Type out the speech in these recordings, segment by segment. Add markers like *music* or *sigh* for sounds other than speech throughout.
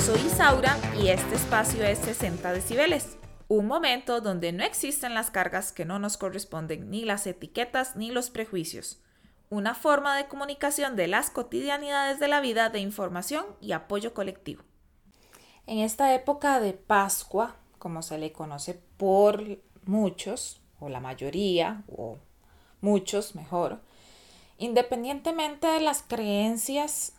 Soy Isaura y este espacio es 60 decibeles, un momento donde no existen las cargas que no nos corresponden, ni las etiquetas ni los prejuicios. Una forma de comunicación de las cotidianidades de la vida de información y apoyo colectivo. En esta época de Pascua, como se le conoce por muchos, o la mayoría, o muchos mejor, independientemente de las creencias,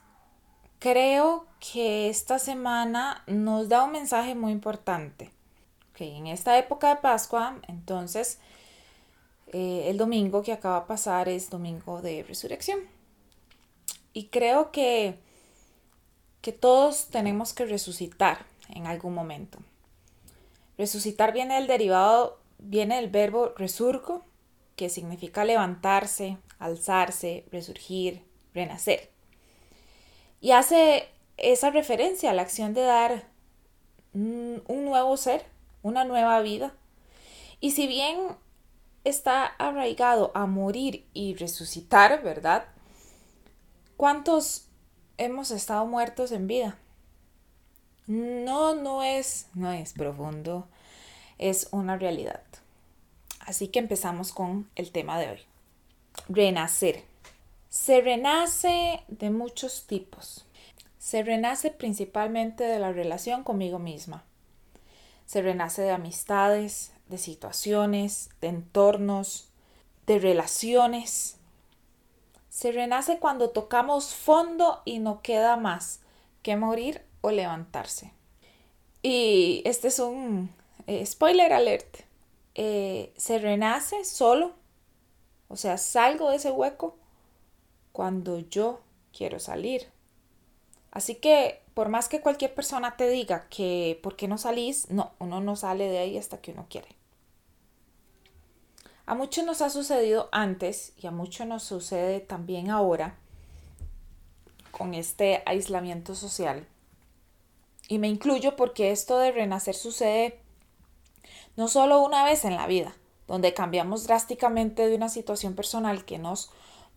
creo que esta semana nos da un mensaje muy importante. Que en esta época de Pascua, entonces, eh, el domingo que acaba de pasar es domingo de resurrección. Y creo que, que todos tenemos que resucitar en algún momento. Resucitar viene del derivado, viene del verbo resurgo, que significa levantarse, alzarse, resurgir, renacer. Y hace esa referencia a la acción de dar un nuevo ser, una nueva vida. Y si bien está arraigado a morir y resucitar, ¿verdad? ¿Cuántos hemos estado muertos en vida? No, no es, no es profundo, es una realidad. Así que empezamos con el tema de hoy. Renacer. Se renace de muchos tipos. Se renace principalmente de la relación conmigo misma. Se renace de amistades, de situaciones, de entornos, de relaciones. Se renace cuando tocamos fondo y no queda más que morir o levantarse. Y este es un eh, spoiler alert. Eh, se renace solo, o sea, salgo de ese hueco cuando yo quiero salir. Así que por más que cualquier persona te diga que por qué no salís, no, uno no sale de ahí hasta que uno quiere. A muchos nos ha sucedido antes y a muchos nos sucede también ahora con este aislamiento social. Y me incluyo porque esto de renacer sucede no solo una vez en la vida, donde cambiamos drásticamente de una situación personal que nos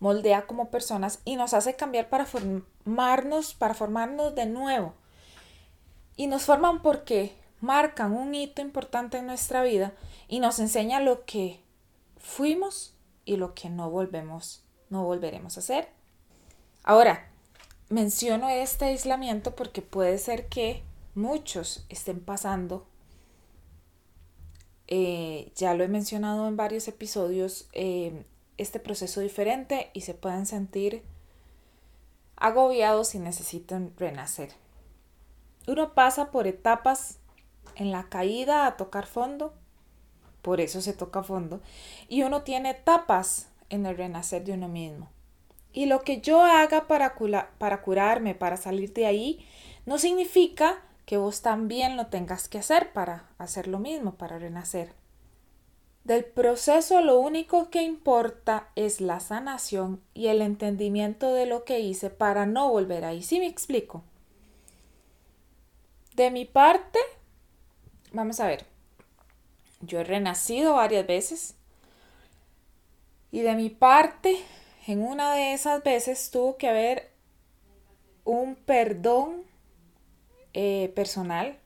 moldea como personas y nos hace cambiar para formarnos, para formarnos de nuevo. Y nos forman porque marcan un hito importante en nuestra vida y nos enseña lo que fuimos y lo que no volvemos, no volveremos a hacer. Ahora, menciono este aislamiento porque puede ser que muchos estén pasando eh, ya lo he mencionado en varios episodios, eh, este proceso diferente y se pueden sentir agobiados y necesitan renacer. Uno pasa por etapas en la caída a tocar fondo, por eso se toca fondo, y uno tiene etapas en el renacer de uno mismo. Y lo que yo haga para, para curarme, para salir de ahí, no significa que vos también lo tengas que hacer para hacer lo mismo, para renacer. Del proceso lo único que importa es la sanación y el entendimiento de lo que hice para no volver ahí. ¿Sí me explico? De mi parte, vamos a ver, yo he renacido varias veces y de mi parte, en una de esas veces tuvo que haber un perdón eh, personal,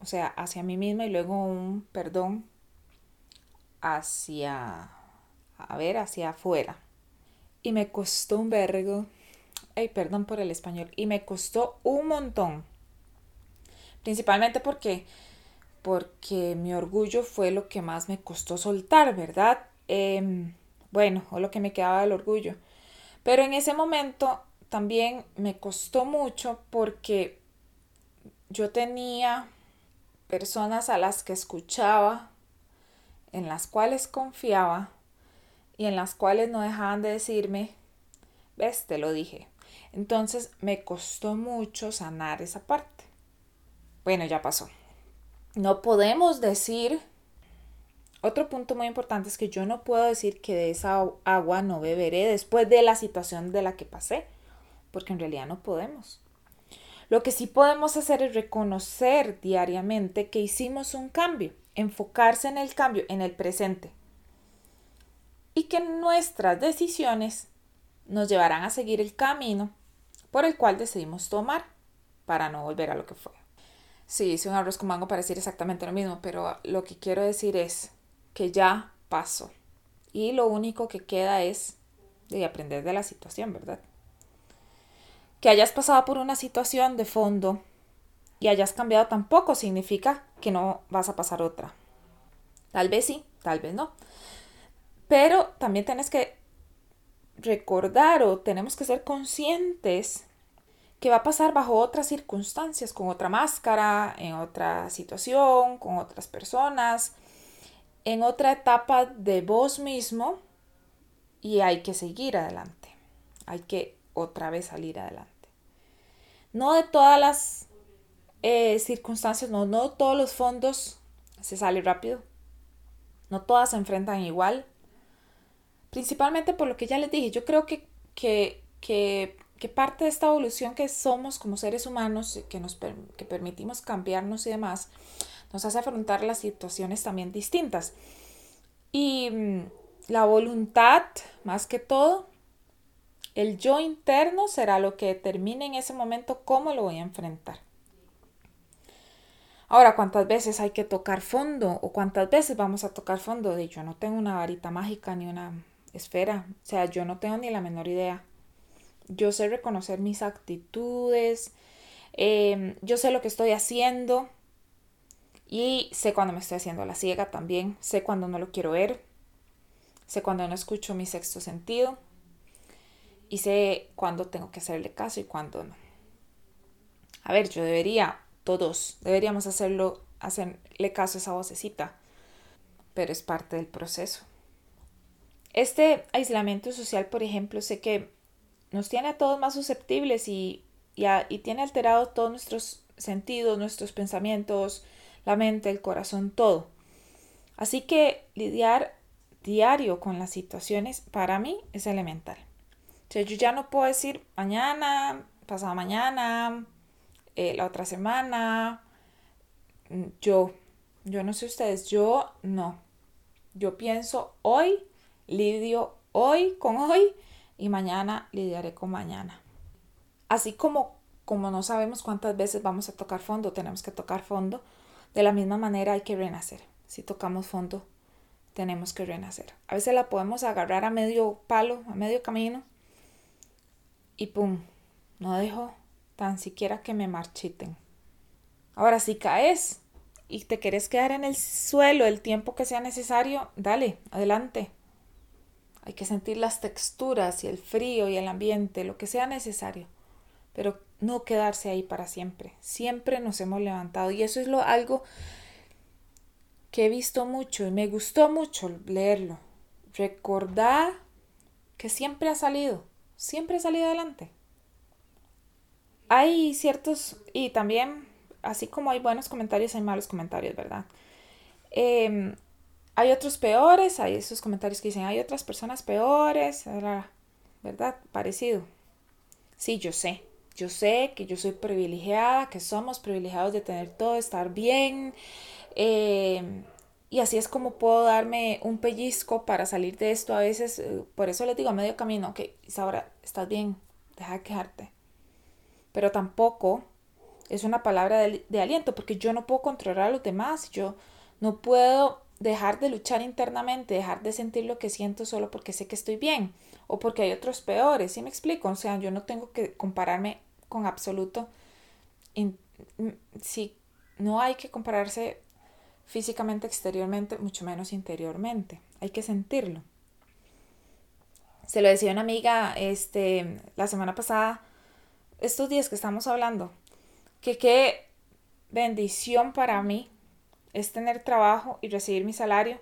o sea, hacia mí misma y luego un perdón hacia, a ver, hacia afuera. Y me costó un vergo, ay, perdón por el español, y me costó un montón. Principalmente porque, porque mi orgullo fue lo que más me costó soltar, ¿verdad? Em, bueno, o lo que me quedaba del orgullo. Pero en ese momento también me costó mucho porque yo tenía personas a las que escuchaba en las cuales confiaba y en las cuales no dejaban de decirme, ves, te lo dije. Entonces me costó mucho sanar esa parte. Bueno, ya pasó. No podemos decir, otro punto muy importante es que yo no puedo decir que de esa agua no beberé después de la situación de la que pasé, porque en realidad no podemos. Lo que sí podemos hacer es reconocer diariamente que hicimos un cambio enfocarse en el cambio, en el presente. Y que nuestras decisiones nos llevarán a seguir el camino por el cual decidimos tomar para no volver a lo que fue. Sí, hice un arroz con mango para decir exactamente lo mismo, pero lo que quiero decir es que ya pasó. Y lo único que queda es de aprender de la situación, ¿verdad? Que hayas pasado por una situación de fondo y hayas cambiado tampoco significa que no vas a pasar otra. Tal vez sí, tal vez no. Pero también tienes que recordar o tenemos que ser conscientes que va a pasar bajo otras circunstancias, con otra máscara, en otra situación, con otras personas, en otra etapa de vos mismo y hay que seguir adelante. Hay que otra vez salir adelante. No de todas las eh, circunstancias, no, no todos los fondos se sale rápido. No todas se enfrentan igual. Principalmente por lo que ya les dije, yo creo que, que, que, parte de esta evolución que somos como seres humanos, que nos que permitimos cambiarnos y demás, nos hace afrontar las situaciones también distintas. Y mm, la voluntad, más que todo, el yo interno será lo que determine en ese momento cómo lo voy a enfrentar. Ahora, ¿cuántas veces hay que tocar fondo o cuántas veces vamos a tocar fondo? De yo no tengo una varita mágica ni una esfera, o sea, yo no tengo ni la menor idea. Yo sé reconocer mis actitudes, em, yo sé lo que estoy haciendo y sé cuando me estoy haciendo la ciega también, sé cuando no lo quiero ver, sé cuando no escucho mi sexto sentido y sé cuándo tengo que hacerle caso y cuándo no. A ver, yo debería, todos deberíamos hacerlo, hacerle caso a esa vocecita, pero es parte del proceso. Este aislamiento social, por ejemplo, sé que nos tiene a todos más susceptibles y, y, tiene alterado todos nuestros sentidos, nuestros pensamientos, la mente, el corazón, todo. Así que lidiar diario con las situaciones para mí es elemental. O sea, yo ya no puedo decir mañana, pasado mañana, eh, la otra semana, yo, yo no sé ustedes, yo no. Yo pienso hoy lidio hoy con hoy y mañana lidiaré con mañana. Así como, como no sabemos cuántas veces vamos a tocar fondo, tenemos que tocar fondo, de la misma manera hay que renacer. Si tocamos fondo, tenemos que renacer. A veces la podemos agarrar a medio palo, a medio camino y pum, no dejo tan siquiera que me marchiten. Ahora, si caes y te quieres quedar en el suelo el tiempo que sea necesario, dale, adelante. Hay que sentir las texturas y el frío y el ambiente, lo que sea necesario, pero no quedarse ahí para siempre. Siempre nos hemos levantado y eso es lo algo que he visto mucho y me gustó mucho leerlo. Recordar que siempre ha salido, siempre ha salido adelante. Hay ciertos, y también, así como hay buenos comentarios, hay malos comentarios, ¿verdad? Eh, hay otros peores, hay esos comentarios que dicen, hay otras personas peores, ¿verdad? Parecido. Sí, yo sé, yo sé que yo soy privilegiada, que somos privilegiados de tener todo, estar bien. Em, y así es como puedo darme un pellizco para salir de esto a veces. Eh, por eso les digo a medio camino, ok, ahora estás bien, deja de quejarte. Pero tampoco es una palabra de, aliento, porque yo no puedo controlar a los demás, yo no puedo dejar de luchar internamente, dejar de sentir lo que siento solo porque sé que estoy bien o porque hay otros peores, ¿sí me explico? O sea, yo no tengo que compararme con absoluto. Si no hay que compararse físicamente, exteriormente, mucho menos interiormente. Hay que sentirlo. Se lo decía una amiga este, la semana pasada, estos días que estamos hablando, que qué bendición para mí es tener trabajo y recibir mi salario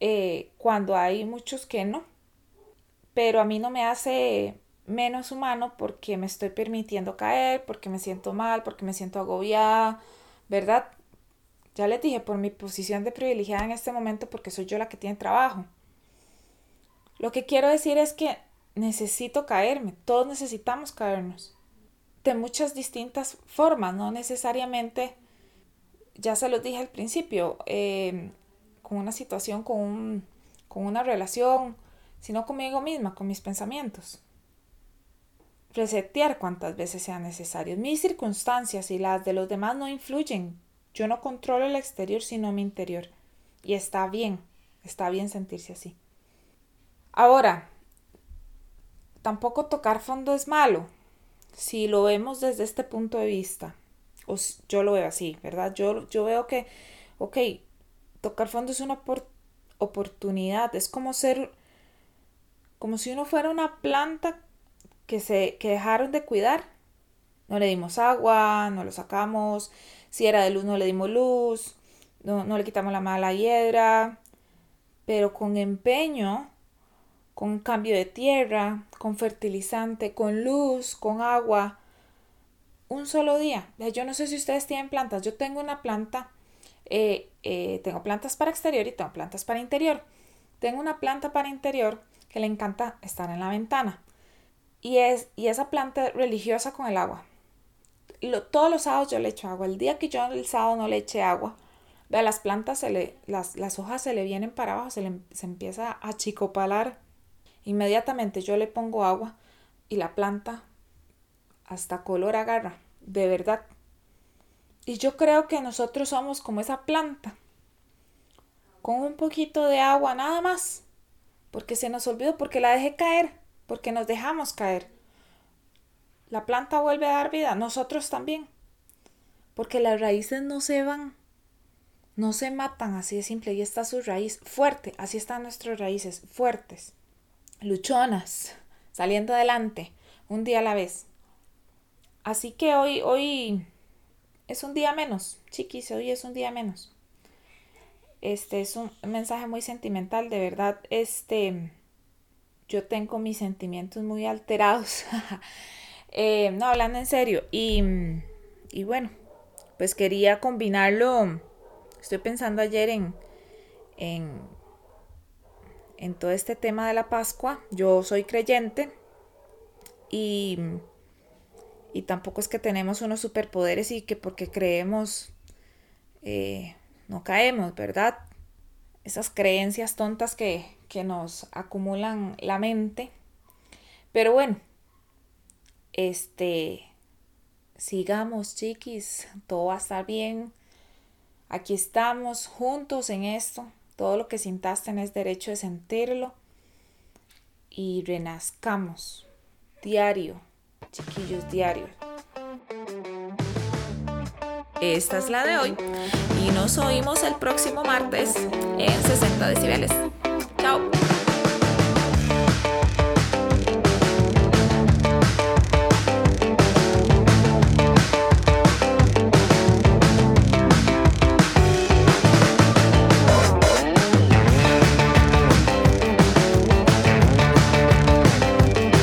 eh, cuando hay muchos que no. Pero a mí no me hace menos humano porque me estoy permitiendo caer, porque me siento mal, porque me siento agobiada, ¿verdad? Ya les dije, por mi posición de privilegiada en este momento, porque soy yo la que tiene trabajo. Lo que quiero decir es que necesito caerme, todos necesitamos caernos, de muchas distintas formas, no necesariamente ya se los dije al principio, em, con una situación, con, con una relación, sino conmigo misma, con mis pensamientos. resetear cuantas veces sea necesario. Mis circunstancias y las de los demás no influyen. Yo no controlo el exterior sino mi interior. Y está bien, está bien sentirse así. Ahora, tampoco tocar fondo es malo, si lo vemos desde este punto de vista. O yo lo veo así, ¿verdad? Yo, yo veo que, ok, tocar fondo es una oportunidad, es como ser, como si uno fuera una planta que, se, que dejaron de cuidar. No le dimos agua, no lo sacamos, si era de luz no le dimos luz, no, no le quitamos la mala hiedra, pero con empeño con cambio de tierra, con fertilizante, con luz, con agua. Un solo día. Yo no sé si ustedes tienen plantas. Yo tengo una planta, eh, eh, tengo plantas para exterior y tengo plantas para interior. Tengo una planta para interior que le encanta estar en la ventana. Y, es, y esa planta religiosa con el agua. todos los sábados yo le echo agua. El día que yo el sábado no le eche agua, vea, las plantas, se le, las, las hojas se le vienen para abajo, se, le, se empieza a chicopalar Inmediatamente yo le pongo agua y la planta hasta color agarra, de verdad. Y yo creo que nosotros somos como esa planta, con un poquito de agua nada más, porque se nos olvidó, porque la dejé caer, porque nos dejamos caer. La planta vuelve a dar vida, nosotros también, porque las raíces no se van, no se matan, así de simple, y está su raíz fuerte, así están nuestras raíces, fuertes luchonas, saliendo adelante, un día a la vez. Así que hoy, hoy es un día menos, chiquis, hoy es un día menos. Este es un mensaje muy sentimental, de verdad, este, yo tengo mis sentimientos muy alterados. *laughs* Eh, no, hablando en serio. Y, y bueno, pues quería combinarlo. Estoy pensando ayer en, en en todo este tema de la Pascua. Yo soy creyente y, y tampoco es que tenemos unos superpoderes y que porque creemos eh, no caemos, ¿verdad? Esas creencias tontas que, que nos acumulan la mente. Pero bueno, este, sigamos chiquis, todo va a estar bien. Aquí estamos juntos en esto. Todo lo que sintas tenés derecho de sentirlo. Y renazcamos. Diario. Chiquillos, diario. Esta es la de hoy. Y nos oímos el próximo martes en 60 decibeles.